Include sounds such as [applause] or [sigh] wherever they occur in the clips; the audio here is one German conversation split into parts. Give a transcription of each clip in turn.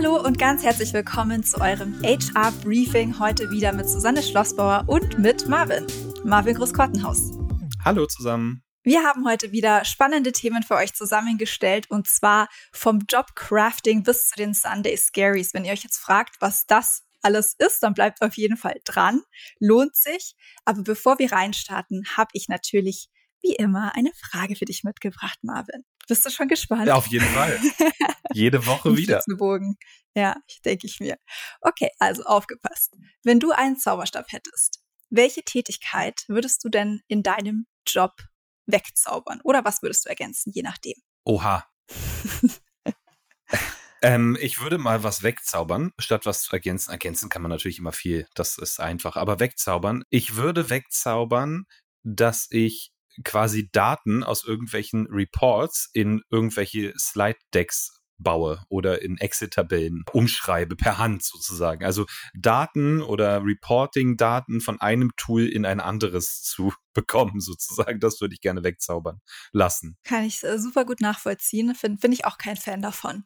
Hallo und ganz herzlich willkommen zu eurem HR Briefing. Heute wieder mit Susanne Schlossbauer und mit Marvin. Marvin Großkortenhaus. Hallo zusammen. Wir haben heute wieder spannende Themen für euch zusammengestellt und zwar vom Jobcrafting bis zu den Sunday Scaries. Wenn ihr euch jetzt fragt, was das alles ist, dann bleibt auf jeden Fall dran. Lohnt sich. Aber bevor wir reinstarten, habe ich natürlich wie immer eine Frage für dich mitgebracht, Marvin. Bist du schon gespannt? Ja, auf jeden Fall. Jede [laughs] Woche wieder. Ja, denke ich mir. Okay, also aufgepasst. Wenn du einen Zauberstab hättest, welche Tätigkeit würdest du denn in deinem Job wegzaubern? Oder was würdest du ergänzen, je nachdem? Oha. [laughs] ähm, ich würde mal was wegzaubern, statt was zu ergänzen. Ergänzen kann man natürlich immer viel, das ist einfach. Aber wegzaubern. Ich würde wegzaubern, dass ich quasi Daten aus irgendwelchen Reports in irgendwelche Slide-Decks baue oder in Excel-Tabellen umschreibe per Hand sozusagen. Also Daten oder Reporting-Daten von einem Tool in ein anderes [laughs] zu bekommen sozusagen, das würde ich gerne wegzaubern lassen. Kann ich äh, super gut nachvollziehen. Finde find ich auch kein Fan davon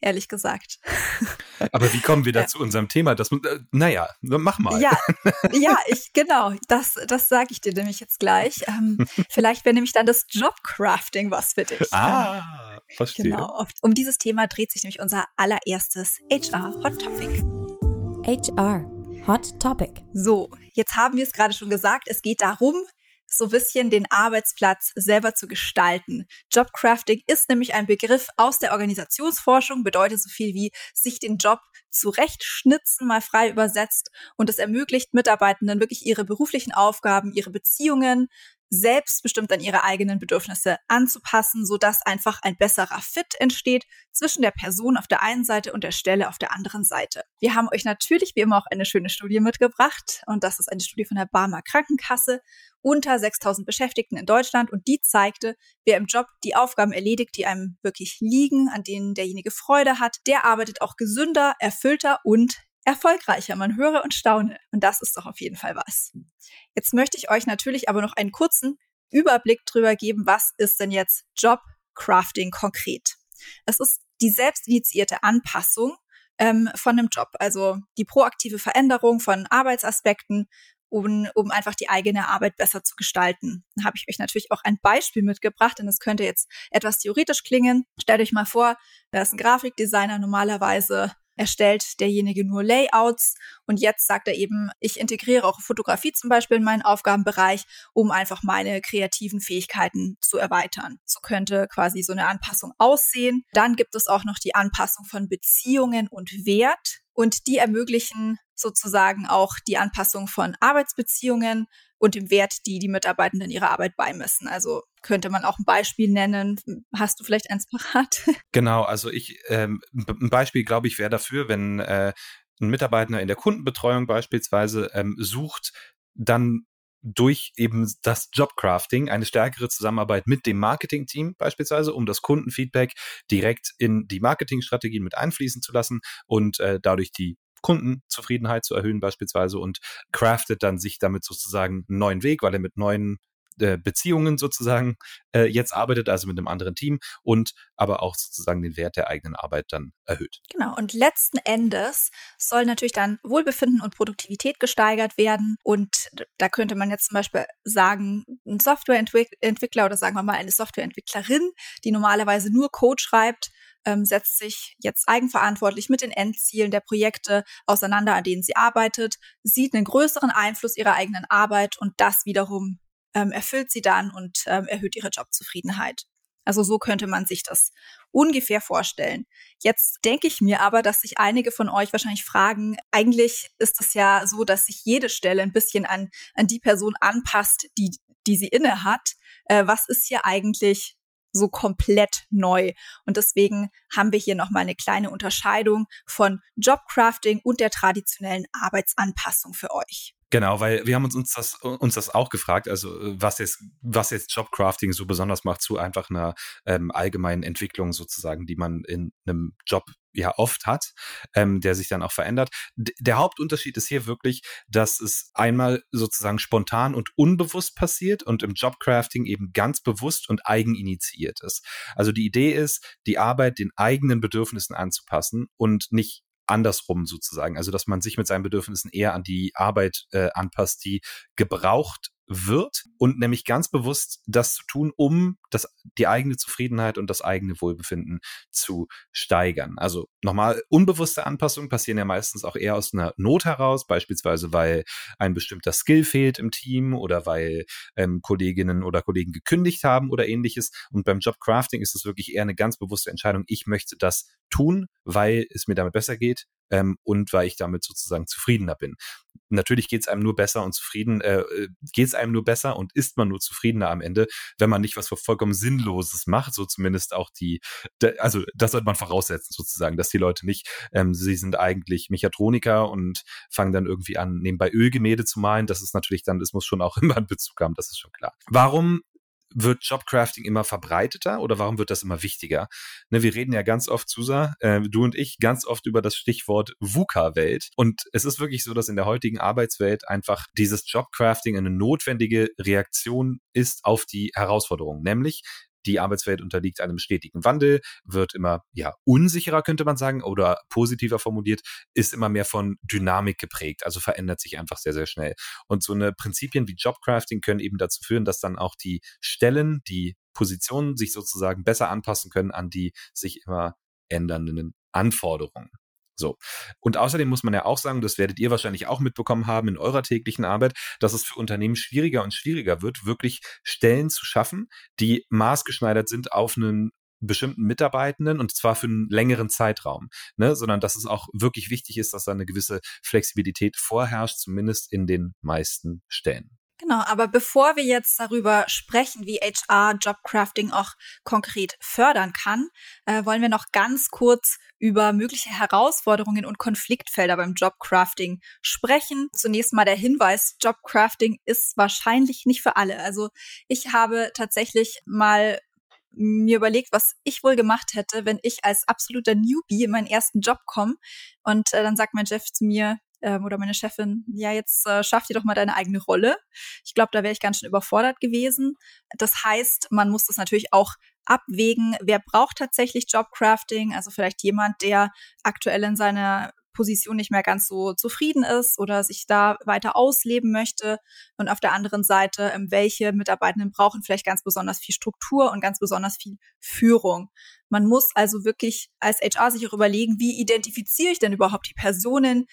ehrlich gesagt. [laughs] Aber wie kommen wir da ja. zu unserem Thema? Das, äh, naja, mach mal. Ja, [laughs] ja, ich, genau, das, das sage ich dir nämlich jetzt gleich. Ähm, [laughs] vielleicht wäre nämlich dann das Jobcrafting was für dich. Ah, verstehe. Genau, um dieses Thema dreht sich nämlich unser allererstes HR Hot Topic. HR Hot Topic. So, jetzt haben wir es gerade schon gesagt, es geht darum, so bisschen den Arbeitsplatz selber zu gestalten. Jobcrafting ist nämlich ein Begriff aus der Organisationsforschung, bedeutet so viel wie sich den Job zurechtschnitzen, mal frei übersetzt. Und es ermöglicht Mitarbeitenden wirklich ihre beruflichen Aufgaben, ihre Beziehungen, selbstbestimmt an ihre eigenen Bedürfnisse anzupassen, sodass einfach ein besserer Fit entsteht zwischen der Person auf der einen Seite und der Stelle auf der anderen Seite. Wir haben euch natürlich wie immer auch eine schöne Studie mitgebracht und das ist eine Studie von der Barmer Krankenkasse unter 6000 Beschäftigten in Deutschland und die zeigte, wer im Job die Aufgaben erledigt, die einem wirklich liegen, an denen derjenige Freude hat, der arbeitet auch gesünder, erfüllter und erfolgreicher. Man höre und staune. Und das ist doch auf jeden Fall was. Jetzt möchte ich euch natürlich aber noch einen kurzen Überblick drüber geben, was ist denn jetzt Jobcrafting konkret? Es ist die selbstinitiierte Anpassung ähm, von einem Job, also die proaktive Veränderung von Arbeitsaspekten, um, um einfach die eigene Arbeit besser zu gestalten. Da habe ich euch natürlich auch ein Beispiel mitgebracht, denn es könnte jetzt etwas theoretisch klingen. Stellt euch mal vor, da ist ein Grafikdesigner normalerweise erstellt derjenige nur Layouts und jetzt sagt er eben, ich integriere auch Fotografie zum Beispiel in meinen Aufgabenbereich, um einfach meine kreativen Fähigkeiten zu erweitern. So könnte quasi so eine Anpassung aussehen. Dann gibt es auch noch die Anpassung von Beziehungen und Wert und die ermöglichen sozusagen auch die Anpassung von Arbeitsbeziehungen und dem Wert, die die Mitarbeitenden ihrer Arbeit beimessen. Also könnte man auch ein Beispiel nennen. Hast du vielleicht eins parat? [laughs] Genau, also ich, ähm, ein Beispiel, glaube ich, wäre dafür, wenn äh, ein Mitarbeiter in der Kundenbetreuung beispielsweise ähm, sucht, dann durch eben das Jobcrafting eine stärkere Zusammenarbeit mit dem Marketingteam beispielsweise, um das Kundenfeedback direkt in die Marketingstrategien mit einfließen zu lassen und äh, dadurch die Kundenzufriedenheit zu erhöhen beispielsweise und craftet dann sich damit sozusagen einen neuen Weg, weil er mit neuen äh, Beziehungen sozusagen äh, jetzt arbeitet, also mit einem anderen Team und aber auch sozusagen den Wert der eigenen Arbeit dann erhöht. Genau, und letzten Endes soll natürlich dann Wohlbefinden und Produktivität gesteigert werden. Und da könnte man jetzt zum Beispiel sagen, ein Softwareentwickler oder sagen wir mal eine Softwareentwicklerin, die normalerweise nur Code schreibt, ähm, setzt sich jetzt eigenverantwortlich mit den Endzielen der Projekte auseinander, an denen sie arbeitet, sieht einen größeren Einfluss ihrer eigenen Arbeit und das wiederum ähm, erfüllt sie dann und ähm, erhöht ihre Jobzufriedenheit. Also so könnte man sich das ungefähr vorstellen. Jetzt denke ich mir aber, dass sich einige von euch wahrscheinlich fragen, eigentlich ist es ja so, dass sich jede Stelle ein bisschen an, an die Person anpasst, die, die sie inne hat. Äh, was ist hier eigentlich so komplett neu. Und deswegen haben wir hier nochmal eine kleine Unterscheidung von Jobcrafting und der traditionellen Arbeitsanpassung für euch. Genau, weil wir haben uns, uns, das, uns das auch gefragt, also was jetzt, was jetzt Jobcrafting so besonders macht zu einfach einer ähm, allgemeinen Entwicklung sozusagen, die man in einem Job ja oft hat, ähm, der sich dann auch verändert. D der Hauptunterschied ist hier wirklich, dass es einmal sozusagen spontan und unbewusst passiert und im Jobcrafting eben ganz bewusst und eigeninitiiert ist. Also die Idee ist, die Arbeit den eigenen Bedürfnissen anzupassen und nicht andersrum sozusagen. Also dass man sich mit seinen Bedürfnissen eher an die Arbeit äh, anpasst, die gebraucht wird und nämlich ganz bewusst das zu tun, um das, die eigene Zufriedenheit und das eigene Wohlbefinden zu steigern. Also nochmal, unbewusste Anpassungen passieren ja meistens auch eher aus einer Not heraus, beispielsweise weil ein bestimmter Skill fehlt im Team oder weil ähm, Kolleginnen oder Kollegen gekündigt haben oder ähnliches. Und beim Jobcrafting ist es wirklich eher eine ganz bewusste Entscheidung, ich möchte das tun, weil es mir damit besser geht ähm, und weil ich damit sozusagen zufriedener bin. Natürlich geht es einem nur besser und zufrieden, äh, äh geht es einem nur besser und ist man nur zufriedener am Ende, wenn man nicht was vollkommen Sinnloses macht, so zumindest auch die, also das sollte man voraussetzen sozusagen, dass die Leute nicht, ähm, sie sind eigentlich Mechatroniker und fangen dann irgendwie an, nebenbei Ölgemälde zu malen. Das ist natürlich dann, das muss schon auch [laughs] immer einen Bezug haben, das ist schon klar. Warum wird Jobcrafting immer verbreiteter oder warum wird das immer wichtiger? Ne, wir reden ja ganz oft, Susa, äh, du und ich, ganz oft über das Stichwort VUCA-Welt. Und es ist wirklich so, dass in der heutigen Arbeitswelt einfach dieses Jobcrafting eine notwendige Reaktion ist auf die Herausforderungen. Nämlich, die Arbeitswelt unterliegt einem stetigen Wandel, wird immer ja unsicherer, könnte man sagen, oder positiver formuliert, ist immer mehr von Dynamik geprägt, also verändert sich einfach sehr, sehr schnell. Und so eine Prinzipien wie Jobcrafting können eben dazu führen, dass dann auch die Stellen, die Positionen sich sozusagen besser anpassen können an die sich immer ändernden Anforderungen. So. Und außerdem muss man ja auch sagen, das werdet ihr wahrscheinlich auch mitbekommen haben in eurer täglichen Arbeit, dass es für Unternehmen schwieriger und schwieriger wird, wirklich Stellen zu schaffen, die maßgeschneidert sind auf einen bestimmten Mitarbeitenden und zwar für einen längeren Zeitraum, ne? sondern dass es auch wirklich wichtig ist, dass da eine gewisse Flexibilität vorherrscht, zumindest in den meisten Stellen. Genau, aber bevor wir jetzt darüber sprechen, wie HR Jobcrafting auch konkret fördern kann, äh, wollen wir noch ganz kurz über mögliche Herausforderungen und Konfliktfelder beim Jobcrafting sprechen. Zunächst mal der Hinweis, Jobcrafting ist wahrscheinlich nicht für alle. Also ich habe tatsächlich mal mir überlegt, was ich wohl gemacht hätte, wenn ich als absoluter Newbie in meinen ersten Job komme. Und äh, dann sagt mein Chef zu mir, ähm, oder meine Chefin, ja, jetzt äh, schaff dir doch mal deine eigene Rolle. Ich glaube, da wäre ich ganz schön überfordert gewesen. Das heißt, man muss das natürlich auch abwägen, wer braucht tatsächlich Jobcrafting, also vielleicht jemand, der aktuell in seiner Position nicht mehr ganz so zufrieden ist oder sich da weiter ausleben möchte. Und auf der anderen Seite, ähm, welche Mitarbeitenden brauchen vielleicht ganz besonders viel Struktur und ganz besonders viel Führung. Man muss also wirklich als HR sich auch überlegen, wie identifiziere ich denn überhaupt die Personen,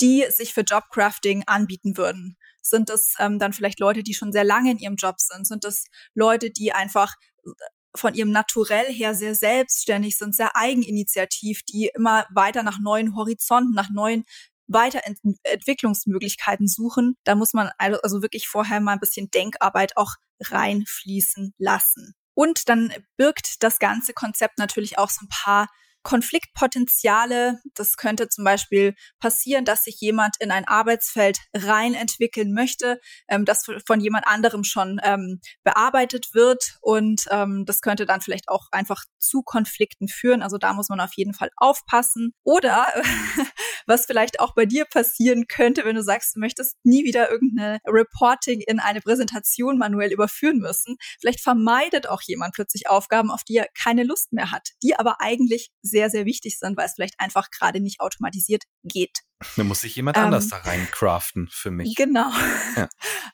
die sich für Jobcrafting anbieten würden? Sind es ähm, dann vielleicht Leute, die schon sehr lange in ihrem Job sind? Sind es Leute, die einfach äh, von ihrem Naturell her sehr selbstständig sind, sehr eigeninitiativ, die immer weiter nach neuen Horizonten, nach neuen Weiterentwicklungsmöglichkeiten suchen. Da muss man also wirklich vorher mal ein bisschen Denkarbeit auch reinfließen lassen. Und dann birgt das ganze Konzept natürlich auch so ein paar Konfliktpotenziale. Das könnte zum Beispiel passieren, dass sich jemand in ein Arbeitsfeld rein entwickeln möchte, ähm, das von jemand anderem schon ähm, bearbeitet wird. Und ähm, das könnte dann vielleicht auch einfach zu Konflikten führen. Also da muss man auf jeden Fall aufpassen. Oder [laughs] was vielleicht auch bei dir passieren könnte, wenn du sagst, du möchtest nie wieder irgendeine Reporting in eine Präsentation manuell überführen müssen. Vielleicht vermeidet auch jemand plötzlich Aufgaben, auf die er keine Lust mehr hat, die aber eigentlich sehr, sehr wichtig sind, weil es vielleicht einfach gerade nicht automatisiert geht. Da muss sich jemand ähm, anders da rein craften für mich. Genau. Ja.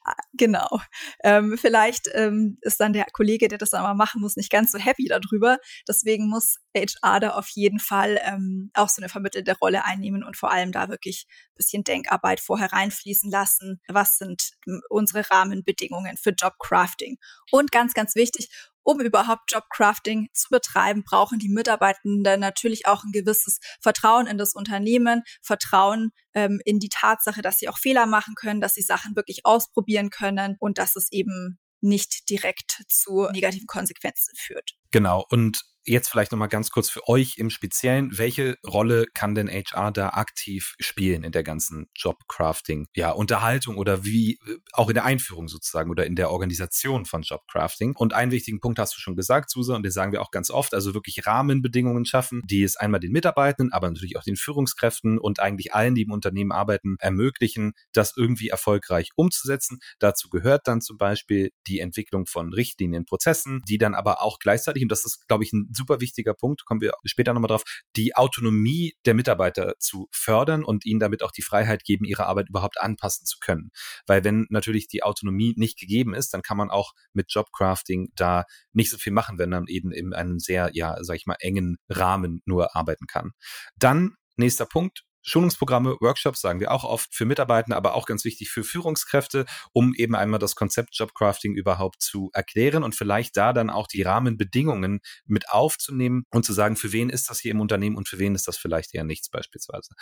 [laughs] genau. Ähm, vielleicht ähm, ist dann der Kollege, der das dann mal machen muss, nicht ganz so happy darüber. Deswegen muss HR da auf jeden Fall ähm, auch so eine vermittelte Rolle einnehmen und vor allem da wirklich ein bisschen Denkarbeit vorher reinfließen lassen. Was sind unsere Rahmenbedingungen für Jobcrafting? Und ganz, ganz wichtig, um überhaupt Jobcrafting zu betreiben, brauchen die Mitarbeitenden natürlich auch ein gewisses Vertrauen in das Unternehmen, Vertrauen ähm, in die Tatsache, dass sie auch Fehler machen können, dass sie Sachen wirklich ausprobieren können und dass es eben nicht direkt zu negativen Konsequenzen führt. Genau. Und jetzt vielleicht nochmal ganz kurz für euch im Speziellen, welche Rolle kann denn HR da aktiv spielen in der ganzen Jobcrafting, ja, Unterhaltung oder wie, äh, auch in der Einführung sozusagen oder in der Organisation von Jobcrafting? Und einen wichtigen Punkt hast du schon gesagt, Susa, und den sagen wir auch ganz oft, also wirklich Rahmenbedingungen schaffen, die es einmal den Mitarbeitenden, aber natürlich auch den Führungskräften und eigentlich allen, die im Unternehmen arbeiten, ermöglichen, das irgendwie erfolgreich umzusetzen. Dazu gehört dann zum Beispiel die Entwicklung von Richtlinien, Prozessen, die dann aber auch gleichzeitig, und das ist, glaube ich, ein super wichtiger Punkt, kommen wir später nochmal drauf, die Autonomie der Mitarbeiter zu fördern und ihnen damit auch die Freiheit geben, ihre Arbeit überhaupt anpassen zu können. Weil wenn natürlich die Autonomie nicht gegeben ist, dann kann man auch mit Jobcrafting da nicht so viel machen, wenn man eben in einem sehr, ja, sag ich mal, engen Rahmen nur arbeiten kann. Dann Nächster Punkt, Schulungsprogramme, Workshops sagen wir auch oft für Mitarbeiter, aber auch ganz wichtig für Führungskräfte, um eben einmal das Konzept Jobcrafting überhaupt zu erklären und vielleicht da dann auch die Rahmenbedingungen mit aufzunehmen und zu sagen, für wen ist das hier im Unternehmen und für wen ist das vielleicht eher nichts beispielsweise.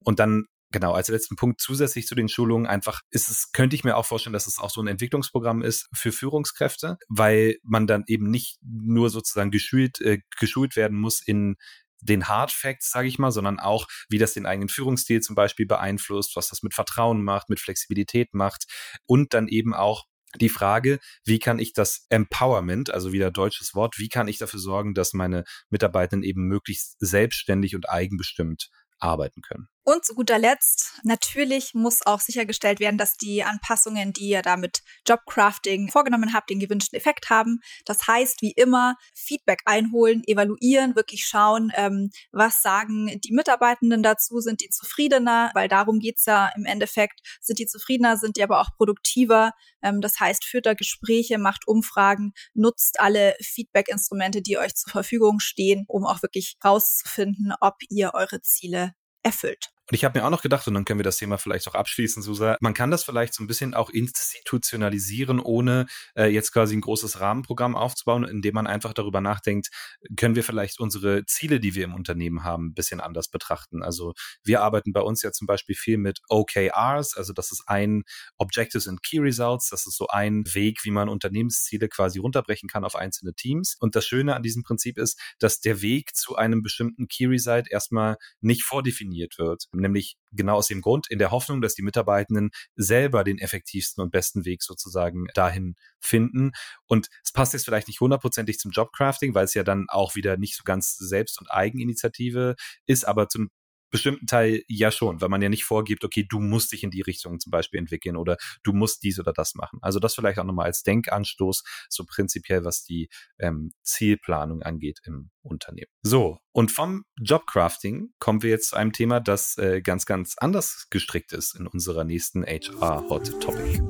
Und dann Genau, als letzten Punkt zusätzlich zu den Schulungen einfach ist es, könnte ich mir auch vorstellen, dass es auch so ein Entwicklungsprogramm ist für Führungskräfte, weil man dann eben nicht nur sozusagen geschult, äh, geschult werden muss in den Hard Facts, sage ich mal, sondern auch, wie das den eigenen Führungsstil zum Beispiel beeinflusst, was das mit Vertrauen macht, mit Flexibilität macht und dann eben auch die Frage, wie kann ich das Empowerment, also wieder deutsches Wort, wie kann ich dafür sorgen, dass meine Mitarbeitenden eben möglichst selbstständig und eigenbestimmt arbeiten können. Und zu guter Letzt, natürlich muss auch sichergestellt werden, dass die Anpassungen, die ihr da mit Jobcrafting vorgenommen habt, den gewünschten Effekt haben. Das heißt, wie immer, Feedback einholen, evaluieren, wirklich schauen, ähm, was sagen die Mitarbeitenden dazu, sind die zufriedener, weil darum geht's ja im Endeffekt, sind die zufriedener, sind die aber auch produktiver. Ähm, das heißt, führt da Gespräche, macht Umfragen, nutzt alle Feedback-Instrumente, die euch zur Verfügung stehen, um auch wirklich rauszufinden, ob ihr eure Ziele erfüllt. Und ich habe mir auch noch gedacht, und dann können wir das Thema vielleicht auch abschließen, Susa, man kann das vielleicht so ein bisschen auch institutionalisieren, ohne äh, jetzt quasi ein großes Rahmenprogramm aufzubauen, indem man einfach darüber nachdenkt, können wir vielleicht unsere Ziele, die wir im Unternehmen haben, ein bisschen anders betrachten. Also wir arbeiten bei uns ja zum Beispiel viel mit OKRs, also das ist ein Objectives and Key Results, das ist so ein Weg, wie man Unternehmensziele quasi runterbrechen kann auf einzelne Teams. Und das Schöne an diesem Prinzip ist, dass der Weg zu einem bestimmten Key Result erstmal nicht vordefiniert wird nämlich genau aus dem Grund, in der Hoffnung, dass die Mitarbeitenden selber den effektivsten und besten Weg sozusagen dahin finden. Und es passt jetzt vielleicht nicht hundertprozentig zum Jobcrafting, weil es ja dann auch wieder nicht so ganz Selbst- und Eigeninitiative ist, aber zum bestimmten Teil ja schon, weil man ja nicht vorgibt, okay, du musst dich in die Richtung zum Beispiel entwickeln oder du musst dies oder das machen. Also das vielleicht auch nochmal als Denkanstoß, so prinzipiell, was die ähm, Zielplanung angeht im Unternehmen. So, und vom Jobcrafting kommen wir jetzt zu einem Thema, das äh, ganz, ganz anders gestrickt ist in unserer nächsten HR Hot Topic.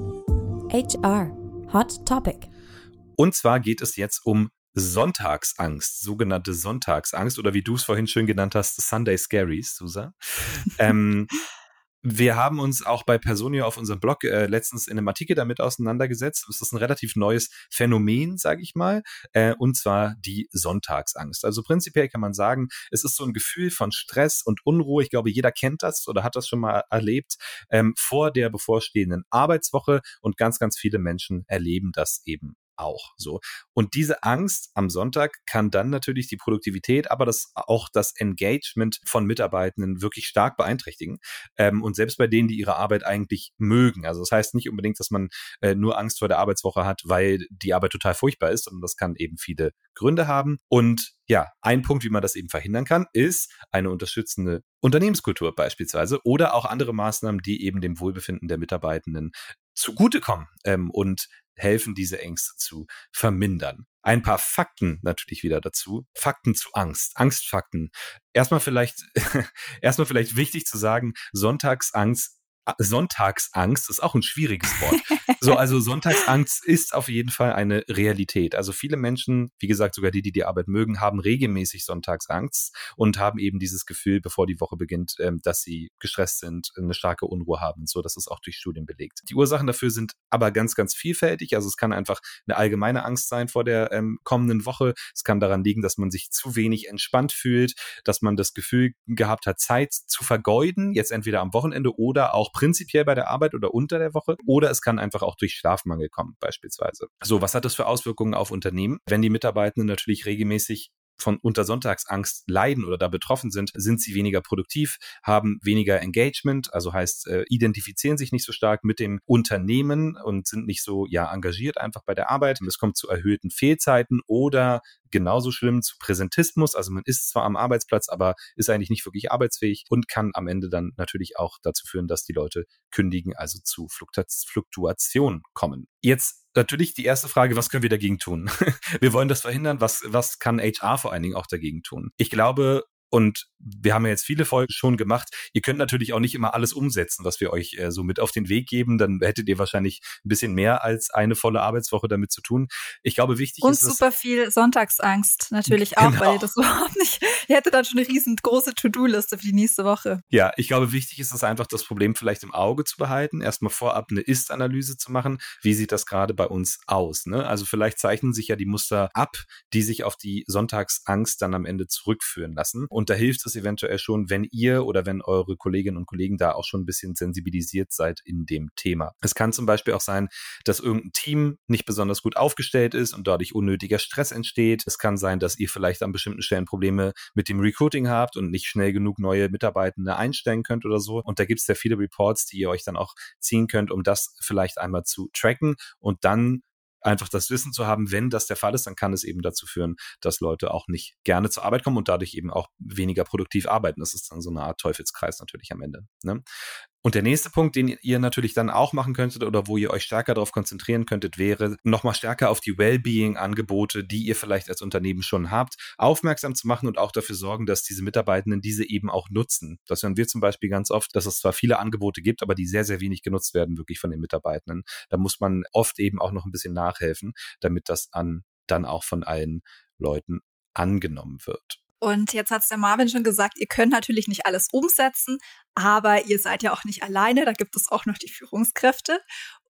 HR Hot Topic. Und zwar geht es jetzt um Sonntagsangst, sogenannte Sonntagsangst oder wie du es vorhin schön genannt hast, Sunday Scaries, Susa. ähm, wir haben uns auch bei Personio auf unserem Blog äh, letztens in einem Artikel damit auseinandergesetzt. Es ist ein relativ neues Phänomen, sage ich mal, äh, und zwar die Sonntagsangst. Also prinzipiell kann man sagen, es ist so ein Gefühl von Stress und Unruhe. Ich glaube, jeder kennt das oder hat das schon mal erlebt ähm, vor der bevorstehenden Arbeitswoche und ganz, ganz viele Menschen erleben das eben auch so. Und diese Angst am Sonntag kann dann natürlich die Produktivität, aber das auch das Engagement von Mitarbeitenden wirklich stark beeinträchtigen. Ähm, und selbst bei denen, die ihre Arbeit eigentlich mögen. Also das heißt nicht unbedingt, dass man äh, nur Angst vor der Arbeitswoche hat, weil die Arbeit total furchtbar ist, sondern das kann eben viele Gründe haben. Und ja, ein Punkt, wie man das eben verhindern kann, ist eine unterstützende Unternehmenskultur beispielsweise oder auch andere Maßnahmen, die eben dem Wohlbefinden der Mitarbeitenden zugutekommen ähm, und helfen, diese Ängste zu vermindern. Ein paar Fakten natürlich wieder dazu. Fakten zu Angst, Angstfakten. Erstmal vielleicht, [laughs] erstmal vielleicht wichtig zu sagen, Sonntagsangst Sonntagsangst ist auch ein schwieriges Wort. So, also Sonntagsangst ist auf jeden Fall eine Realität. Also viele Menschen, wie gesagt, sogar die, die die Arbeit mögen, haben regelmäßig Sonntagsangst und haben eben dieses Gefühl, bevor die Woche beginnt, ähm, dass sie gestresst sind, eine starke Unruhe haben so. Das ist auch durch Studien belegt. Die Ursachen dafür sind aber ganz, ganz vielfältig. Also es kann einfach eine allgemeine Angst sein vor der ähm, kommenden Woche. Es kann daran liegen, dass man sich zu wenig entspannt fühlt, dass man das Gefühl gehabt hat, Zeit zu vergeuden, jetzt entweder am Wochenende oder auch prinzipiell bei der Arbeit oder unter der Woche. Oder es kann einfach auch durch Schlafmangel kommen, beispielsweise. So, was hat das für Auswirkungen auf Unternehmen? Wenn die Mitarbeitenden natürlich regelmäßig von unter Sonntagsangst leiden oder da betroffen sind, sind sie weniger produktiv, haben weniger Engagement, also heißt, äh, identifizieren sich nicht so stark mit dem Unternehmen und sind nicht so ja engagiert einfach bei der Arbeit. Es kommt zu erhöhten Fehlzeiten oder genauso schlimm zu Präsentismus. Also man ist zwar am Arbeitsplatz, aber ist eigentlich nicht wirklich arbeitsfähig und kann am Ende dann natürlich auch dazu führen, dass die Leute kündigen, also zu Fluktuation kommen. Jetzt natürlich die erste Frage, was können wir dagegen tun? [laughs] wir wollen das verhindern. Was, was kann HR vor allen Dingen auch dagegen tun? Ich glaube, und wir haben ja jetzt viele Folgen schon gemacht. Ihr könnt natürlich auch nicht immer alles umsetzen, was wir euch äh, so mit auf den Weg geben. Dann hättet ihr wahrscheinlich ein bisschen mehr als eine volle Arbeitswoche damit zu tun. Ich glaube, wichtig und ist. Und super viel Sonntagsangst natürlich auch, genau. weil ihr das [laughs] überhaupt nicht. Ihr hättet dann schon eine riesengroße To-Do-Liste für die nächste Woche. Ja, ich glaube, wichtig ist es einfach, das Problem vielleicht im Auge zu behalten. Erstmal vorab eine Ist-Analyse zu machen. Wie sieht das gerade bei uns aus? Ne? Also vielleicht zeichnen sich ja die Muster ab, die sich auf die Sonntagsangst dann am Ende zurückführen lassen. Und da hilft es eventuell schon, wenn ihr oder wenn eure Kolleginnen und Kollegen da auch schon ein bisschen sensibilisiert seid in dem Thema. Es kann zum Beispiel auch sein, dass irgendein Team nicht besonders gut aufgestellt ist und dadurch unnötiger Stress entsteht. Es kann sein, dass ihr vielleicht an bestimmten Stellen Probleme mit dem Recruiting habt und nicht schnell genug neue Mitarbeitende einstellen könnt oder so. Und da gibt es ja viele Reports, die ihr euch dann auch ziehen könnt, um das vielleicht einmal zu tracken und dann einfach das Wissen zu haben, wenn das der Fall ist, dann kann es eben dazu führen, dass Leute auch nicht gerne zur Arbeit kommen und dadurch eben auch weniger produktiv arbeiten. Das ist dann so eine Art Teufelskreis natürlich am Ende. Ne? Und der nächste Punkt, den ihr natürlich dann auch machen könntet oder wo ihr euch stärker darauf konzentrieren könntet, wäre nochmal stärker auf die Wellbeing-Angebote, die ihr vielleicht als Unternehmen schon habt, aufmerksam zu machen und auch dafür sorgen, dass diese Mitarbeitenden diese eben auch nutzen. Das hören wir zum Beispiel ganz oft, dass es zwar viele Angebote gibt, aber die sehr, sehr wenig genutzt werden wirklich von den Mitarbeitenden. Da muss man oft eben auch noch ein bisschen nachhelfen, damit das an dann auch von allen Leuten angenommen wird. Und jetzt hat es der Marvin schon gesagt, ihr könnt natürlich nicht alles umsetzen, aber ihr seid ja auch nicht alleine, da gibt es auch noch die Führungskräfte.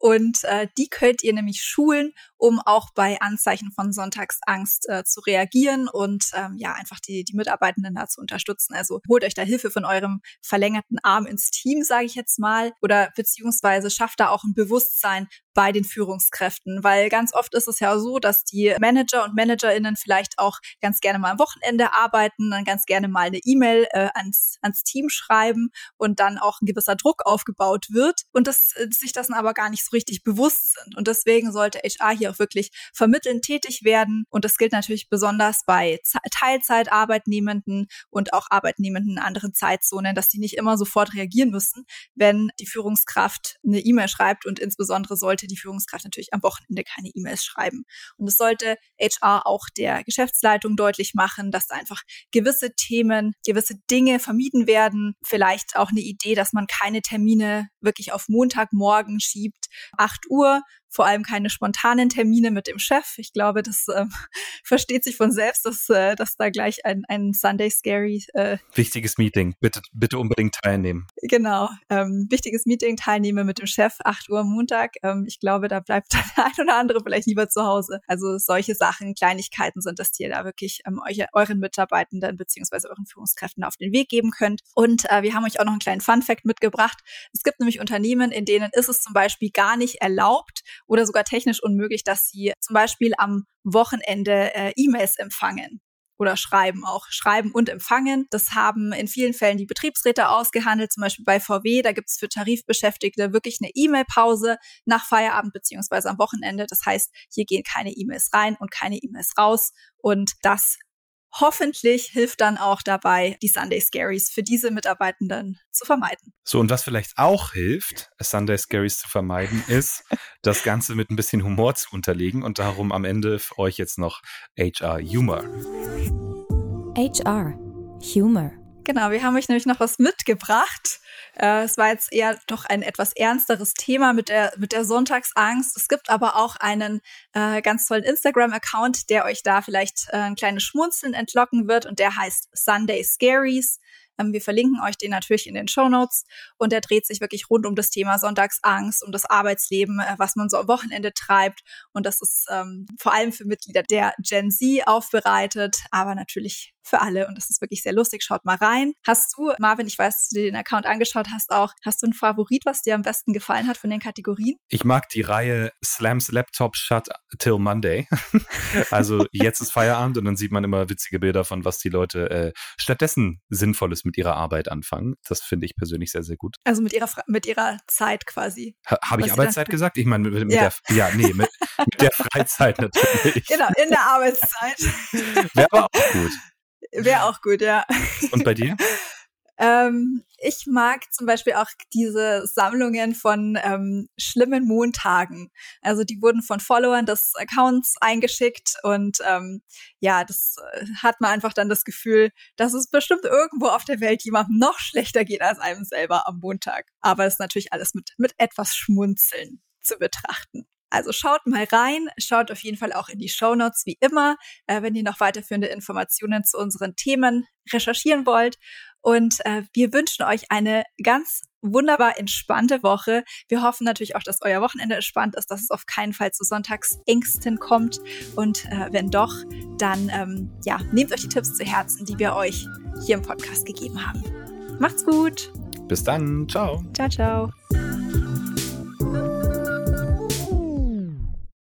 Und äh, die könnt ihr nämlich schulen, um auch bei Anzeichen von Sonntagsangst äh, zu reagieren und ähm, ja, einfach die, die Mitarbeitenden da zu unterstützen. Also holt euch da Hilfe von eurem verlängerten Arm ins Team, sage ich jetzt mal, oder beziehungsweise schafft da auch ein Bewusstsein bei den Führungskräften, weil ganz oft ist es ja so, dass die Manager und Managerinnen vielleicht auch ganz gerne mal am Wochenende arbeiten, dann ganz gerne mal eine E-Mail äh, ans, ans Team schreiben und dann auch ein gewisser Druck aufgebaut wird und dass äh, sich das aber gar nicht so richtig bewusst sind. Und deswegen sollte HR hier auch wirklich vermittelnd tätig werden. Und das gilt natürlich besonders bei Teilzeitarbeitnehmenden und auch Arbeitnehmenden in anderen Zeitzonen, dass die nicht immer sofort reagieren müssen, wenn die Führungskraft eine E-Mail schreibt. Und insbesondere sollte die Führungskraft natürlich am Wochenende keine E-Mails schreiben. Und es sollte HR auch der Geschäftsleitung deutlich machen, dass einfach gewisse Themen, gewisse Dinge vermieden werden. Vielleicht auch eine Idee, dass man keine Termine wirklich auf Montagmorgen schiebt, 8 Uhr, vor allem keine spontanen Termine mit dem Chef. Ich glaube, das ähm, [laughs] versteht sich von selbst, dass, äh, dass da gleich ein, ein Sunday Scary. Äh, wichtiges Meeting. Bitte, bitte unbedingt teilnehmen. Genau. Ähm, wichtiges Meeting teilnehme mit dem Chef, 8 Uhr Montag. Ähm, ich glaube, da bleibt [laughs] der ein oder andere vielleicht lieber zu Hause. Also solche Sachen, Kleinigkeiten sind, dass ihr da wirklich ähm, euch, euren Mitarbeitenden beziehungsweise euren Führungskräften auf den Weg geben könnt. Und äh, wir haben euch auch noch einen kleinen Fun Fact mitgebracht. Es gibt nämlich Unternehmen, in denen ist es zum Beispiel gar nicht erlaubt, oder sogar technisch unmöglich, dass sie zum Beispiel am Wochenende äh, E-Mails empfangen oder schreiben auch. Schreiben und empfangen. Das haben in vielen Fällen die Betriebsräte ausgehandelt, zum Beispiel bei VW. Da gibt es für Tarifbeschäftigte wirklich eine E-Mail-Pause nach Feierabend beziehungsweise am Wochenende. Das heißt, hier gehen keine E-Mails rein und keine E-Mails raus. Und das hoffentlich hilft dann auch dabei, die Sunday Scaries für diese Mitarbeitenden zu vermeiden. So, und was vielleicht auch hilft, Sunday Scaries zu vermeiden, [laughs] ist, das Ganze mit ein bisschen Humor zu unterlegen und darum am Ende für euch jetzt noch HR Humor. HR Humor. Genau, wir haben euch nämlich noch was mitgebracht. Äh, es war jetzt eher doch ein etwas ernsteres Thema mit der, mit der Sonntagsangst. Es gibt aber auch einen äh, ganz tollen Instagram-Account, der euch da vielleicht äh, ein kleines Schmunzeln entlocken wird und der heißt Sunday Scaries. Ähm, wir verlinken euch den natürlich in den Show Notes und der dreht sich wirklich rund um das Thema Sonntagsangst, um das Arbeitsleben, äh, was man so am Wochenende treibt. Und das ist ähm, vor allem für Mitglieder der Gen Z aufbereitet, aber natürlich für alle und das ist wirklich sehr lustig. Schaut mal rein. Hast du, Marvin, ich weiß, dass du dir den Account angeschaut hast auch, hast du einen Favorit, was dir am besten gefallen hat von den Kategorien? Ich mag die Reihe Slams Laptop Shut Till Monday. [laughs] also jetzt ist Feierabend und dann sieht man immer witzige Bilder von, was die Leute äh, stattdessen Sinnvolles mit ihrer Arbeit anfangen. Das finde ich persönlich sehr, sehr gut. Also mit ihrer, mit ihrer Zeit quasi. Ha, Habe ich Arbeitszeit gesagt? Ich meine, mit, mit ja. der, ja, nee, mit, mit der Freizeit [laughs] natürlich. Genau, in der Arbeitszeit. Wäre aber auch gut. Wäre auch gut, ja. Und bei dir? [laughs] Ähm, ich mag zum Beispiel auch diese Sammlungen von ähm, schlimmen Montagen. Also die wurden von Followern des Accounts eingeschickt und ähm, ja, das äh, hat man einfach dann das Gefühl, dass es bestimmt irgendwo auf der Welt jemandem noch schlechter geht als einem selber am Montag. Aber es ist natürlich alles mit, mit etwas Schmunzeln zu betrachten. Also schaut mal rein, schaut auf jeden Fall auch in die Show Notes wie immer, äh, wenn ihr noch weiterführende Informationen zu unseren Themen recherchieren wollt. Und äh, wir wünschen euch eine ganz wunderbar entspannte Woche. Wir hoffen natürlich auch, dass euer Wochenende entspannt ist, dass es auf keinen Fall zu Sonntagsängsten kommt. Und äh, wenn doch, dann ähm, ja, nehmt euch die Tipps zu Herzen, die wir euch hier im Podcast gegeben haben. Macht's gut. Bis dann. Ciao. Ciao, ciao.